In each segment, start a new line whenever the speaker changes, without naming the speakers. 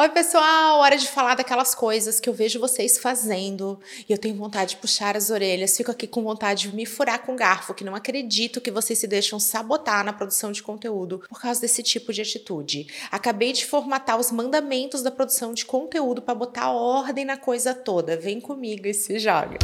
Oi, pessoal! Hora de falar daquelas coisas que eu vejo vocês fazendo e eu tenho vontade de puxar as orelhas. Fico aqui com vontade de me furar com garfo, que não acredito que vocês se deixam sabotar na produção de conteúdo por causa desse tipo de atitude. Acabei de formatar os mandamentos da produção de conteúdo para botar ordem na coisa toda. Vem comigo e se joga.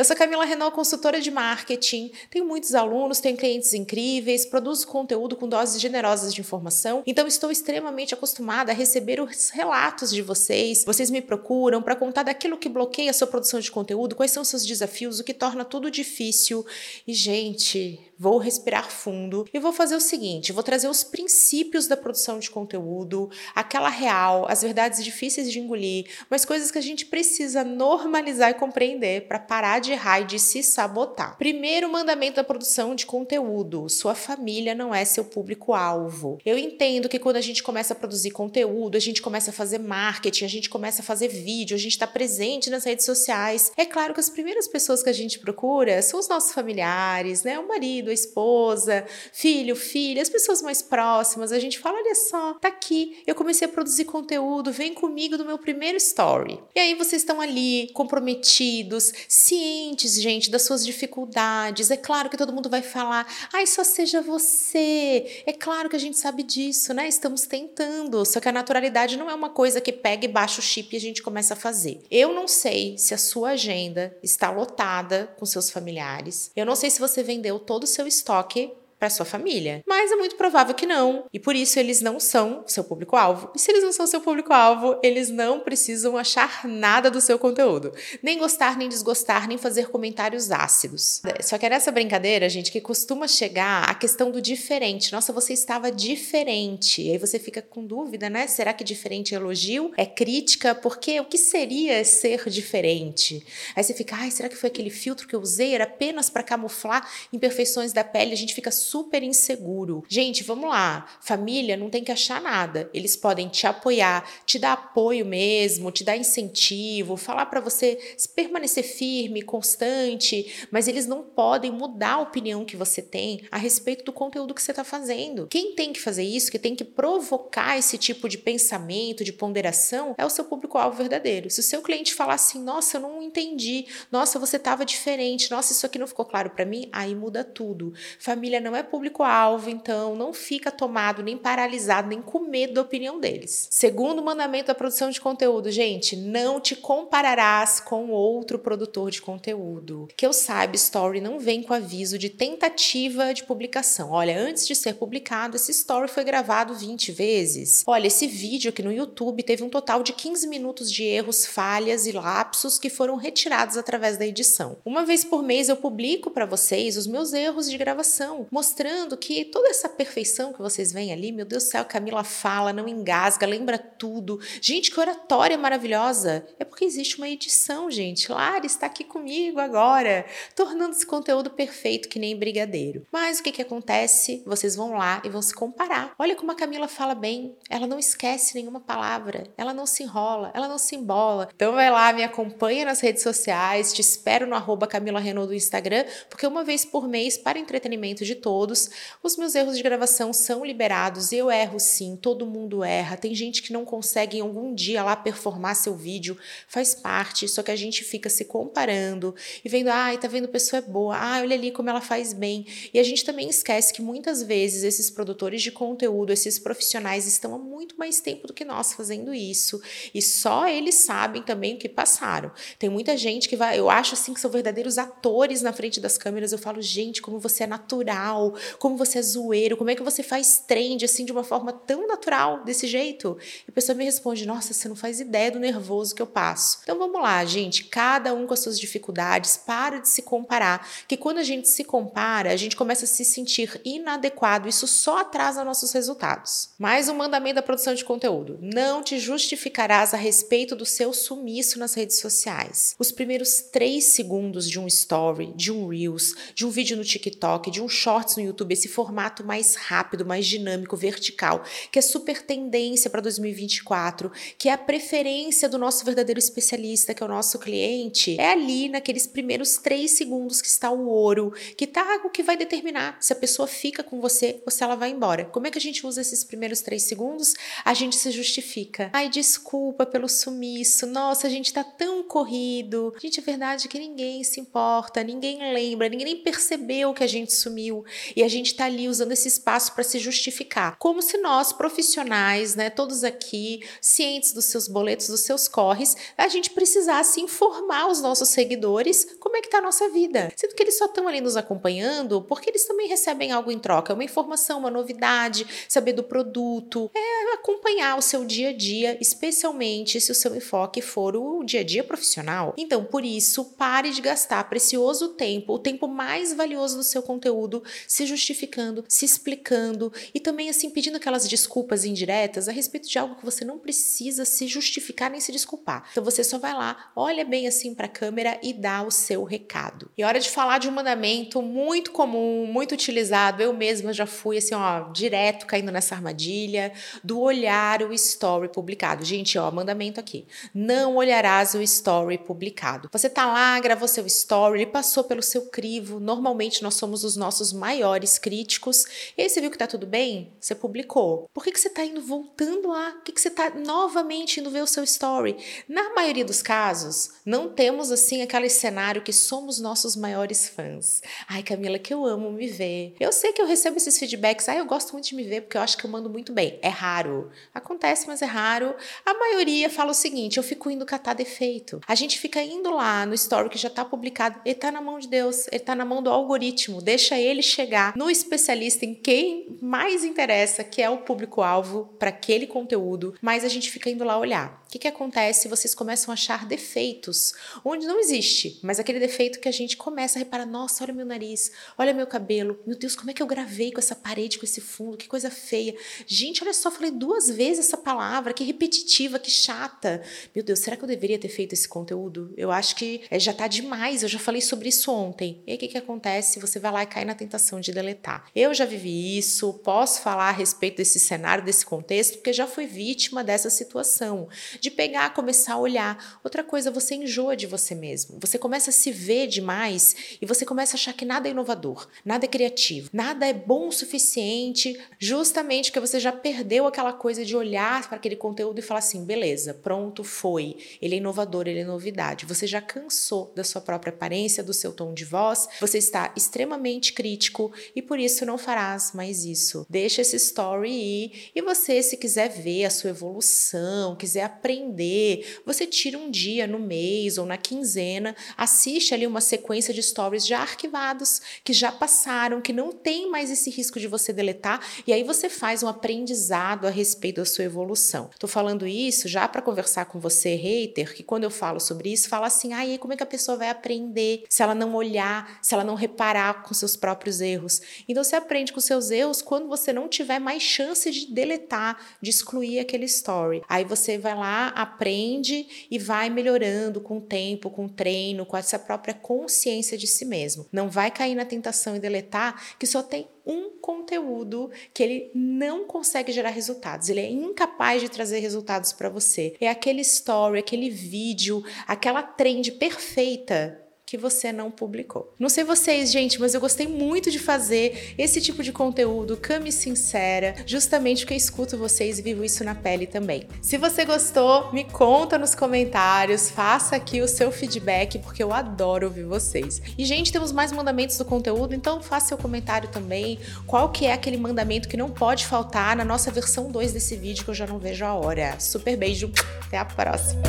Eu sou Camila Renault, consultora de marketing. Tenho muitos alunos, tenho clientes incríveis, produzo conteúdo com doses generosas de informação, então estou extremamente acostumada a receber os relatos de vocês. Vocês me procuram para contar daquilo que bloqueia a sua produção de conteúdo, quais são seus desafios, o que torna tudo difícil. E, gente, vou respirar fundo e vou fazer o seguinte: vou trazer os princípios da produção de conteúdo, aquela real, as verdades difíceis de engolir, mas coisas que a gente precisa normalizar e compreender para parar de errar e de se sabotar. Primeiro mandamento da produção de conteúdo: sua família não é seu público-alvo. Eu entendo que quando a gente começa a produzir conteúdo, a gente começa a fazer marketing, a gente começa a fazer vídeo, a gente está presente nas redes sociais. É claro que as primeiras pessoas que a gente procura são os nossos familiares, né? O marido, a esposa, filho, filha, as pessoas mais próximas. A gente fala: olha só, tá aqui, eu comecei a produzir conteúdo, vem comigo no meu primeiro story. E aí vocês estão ali comprometidos, cientes gente, das suas dificuldades. É claro que todo mundo vai falar, ai, só seja você. É claro que a gente sabe disso, né? Estamos tentando. Só que a naturalidade não é uma coisa que pega e baixa o chip e a gente começa a fazer. Eu não sei se a sua agenda está lotada com seus familiares. Eu não sei se você vendeu todo o seu estoque para sua família. Mas é muito provável que não, e por isso eles não são seu público-alvo. E se eles não são seu público-alvo, eles não precisam achar nada do seu conteúdo, nem gostar, nem desgostar, nem fazer comentários ácidos. Só que é nessa brincadeira, gente, que costuma chegar a questão do diferente. Nossa, você estava diferente. E aí você fica com dúvida, né? Será que diferente é elogio? É crítica? Porque o que seria ser diferente? Aí você fica, ai, será que foi aquele filtro que eu usei? Era apenas para camuflar imperfeições da pele? A gente fica super inseguro. Gente, vamos lá. Família não tem que achar nada. Eles podem te apoiar, te dar apoio mesmo, te dar incentivo, falar para você permanecer firme, constante, mas eles não podem mudar a opinião que você tem a respeito do conteúdo que você está fazendo. Quem tem que fazer isso, que tem que provocar esse tipo de pensamento, de ponderação, é o seu público-alvo verdadeiro. Se o seu cliente falar assim, nossa, eu não entendi, nossa, você estava diferente, nossa, isso aqui não ficou claro para mim, aí muda tudo. Família não é é público-alvo, então não fica tomado, nem paralisado, nem com medo da opinião deles. Segundo mandamento da produção de conteúdo, gente, não te compararás com outro produtor de conteúdo. Que eu saiba, Story não vem com aviso de tentativa de publicação. Olha, antes de ser publicado, esse Story foi gravado 20 vezes. Olha, esse vídeo aqui no YouTube teve um total de 15 minutos de erros, falhas e lapsos que foram retirados através da edição. Uma vez por mês eu publico para vocês os meus erros de gravação, mostrando mostrando que toda essa perfeição que vocês veem ali, meu Deus do céu, Camila fala, não engasga, lembra tudo. Gente, que oratória maravilhosa. É porque existe uma edição, gente. Lara está aqui comigo agora, tornando esse conteúdo perfeito que nem brigadeiro. Mas o que, que acontece? Vocês vão lá e vão se comparar. Olha como a Camila fala bem. Ela não esquece nenhuma palavra, ela não se enrola, ela não se embola. Então vai lá, me acompanha nas redes sociais, te espero no arroba Camila Renault do Instagram, porque uma vez por mês, para entretenimento de todos, todos. Os meus erros de gravação são liberados, eu erro sim, todo mundo erra. Tem gente que não consegue em algum dia lá performar seu vídeo, faz parte, só que a gente fica se comparando e vendo, ai, tá vendo, pessoa é boa, ai, olha ali como ela faz bem. E a gente também esquece que muitas vezes esses produtores de conteúdo, esses profissionais estão há muito mais tempo do que nós fazendo isso e só eles sabem também o que passaram. Tem muita gente que vai, eu acho assim que são verdadeiros atores na frente das câmeras. Eu falo, gente, como você é natural, como você é zoeiro, como é que você faz trend assim de uma forma tão natural, desse jeito? E a pessoa me responde: Nossa, você não faz ideia do nervoso que eu passo. Então vamos lá, gente, cada um com as suas dificuldades, para de se comparar, que quando a gente se compara, a gente começa a se sentir inadequado, isso só atrasa nossos resultados. Mais um mandamento da produção de conteúdo: não te justificarás a respeito do seu sumiço nas redes sociais. Os primeiros três segundos de um story, de um Reels, de um vídeo no TikTok, de um Shorts no YouTube, esse formato mais rápido, mais dinâmico, vertical, que é super tendência para 2024, que é a preferência do nosso verdadeiro especialista, que é o nosso cliente, é ali naqueles primeiros três segundos que está o ouro, que tá o que vai determinar se a pessoa fica com você ou se ela vai embora. Como é que a gente usa esses primeiros três segundos? A gente se justifica. Ai, desculpa pelo sumiço. Nossa, a gente tá tão corrido. Gente, é verdade que ninguém se importa, ninguém lembra, ninguém nem percebeu que a gente sumiu e a gente tá ali usando esse espaço para se justificar. Como se nós, profissionais, né, todos aqui, cientes dos seus boletos, dos seus corres, a gente precisasse informar os nossos seguidores como é que tá a nossa vida. Sendo que eles só estão ali nos acompanhando porque eles também recebem algo em troca, uma informação, uma novidade, saber do produto, é acompanhar o seu dia a dia, especialmente se o seu enfoque for o dia a dia profissional. Então, por isso, pare de gastar precioso tempo, o tempo mais valioso do seu conteúdo, se justificando, se explicando e também assim pedindo aquelas desculpas indiretas a respeito de algo que você não precisa se justificar nem se desculpar. Então você só vai lá, olha bem assim para a câmera e dá o seu recado. E é hora de falar de um mandamento muito comum, muito utilizado. Eu mesma já fui assim, ó, direto caindo nessa armadilha do olhar o story publicado. Gente, ó, mandamento aqui. Não olharás o story publicado. Você tá lá, gravou seu story, ele passou pelo seu crivo. Normalmente nós somos os nossos maiores críticos. E aí você viu que tá tudo bem? Você publicou. Por que, que você tá indo voltando lá? Por que, que você tá novamente indo ver o seu story? Na maioria dos casos, não temos assim aquele cenário que somos nossos maiores fãs. Ai, Camila, que eu amo me ver. Eu sei que eu recebo esses feedbacks. Ai, eu gosto muito de me ver porque eu acho que eu mando muito bem. É raro. Acontece, mas é raro. A maioria fala o seguinte: eu fico indo catar defeito. A gente fica indo lá no story que já tá publicado. Ele tá na mão de Deus, ele tá na mão do algoritmo. Deixa ele chegar no especialista em quem mais interessa, que é o público-alvo para aquele conteúdo, mas a gente fica indo lá olhar. O que, que acontece? Vocês começam a achar defeitos onde não existe, mas aquele defeito que a gente começa a reparar: nossa, olha meu nariz, olha meu cabelo, meu Deus, como é que eu gravei com essa parede, com esse fundo, que coisa feia. Gente, olha só, falei duas vezes essa palavra, que repetitiva, que chata. Meu Deus, será que eu deveria ter feito esse conteúdo? Eu acho que é, já tá demais, eu já falei sobre isso ontem. E o que, que acontece? Você vai lá e cai na tentação de deletar. Eu já vivi isso, posso falar a respeito desse cenário, desse contexto, porque já fui vítima dessa situação de pegar, começar a olhar. Outra coisa, você enjoa de você mesmo. Você começa a se ver demais e você começa a achar que nada é inovador, nada é criativo, nada é bom o suficiente, justamente porque você já perdeu aquela coisa de olhar para aquele conteúdo e falar assim: beleza, pronto, foi. Ele é inovador, ele é novidade. Você já cansou da sua própria aparência, do seu tom de voz, você está extremamente crítico e por isso não farás mais isso. Deixa esse story ir e você, se quiser ver a sua evolução, quiser aprender você tira um dia no mês ou na quinzena, assiste ali uma sequência de stories já arquivados, que já passaram, que não tem mais esse risco de você deletar, e aí você faz um aprendizado a respeito da sua evolução. Tô falando isso já para conversar com você, hater, que quando eu falo sobre isso, fala assim: "Ah, e aí como é que a pessoa vai aprender se ela não olhar, se ela não reparar com seus próprios erros?". Então você aprende com seus erros quando você não tiver mais chance de deletar, de excluir aquele story. Aí você vai lá aprende e vai melhorando com o tempo, com o treino, com essa própria consciência de si mesmo. Não vai cair na tentação e deletar que só tem um conteúdo que ele não consegue gerar resultados, ele é incapaz de trazer resultados para você. É aquele story, aquele vídeo, aquela trend perfeita que você não publicou. Não sei vocês, gente, mas eu gostei muito de fazer esse tipo de conteúdo, cami sincera, justamente porque escuto vocês e vivo isso na pele também. Se você gostou, me conta nos comentários, faça aqui o seu feedback, porque eu adoro ouvir vocês. E, gente, temos mais mandamentos do conteúdo, então faça seu comentário também. Qual que é aquele mandamento que não pode faltar na nossa versão 2 desse vídeo que eu já não vejo a hora. Super beijo, até a próxima!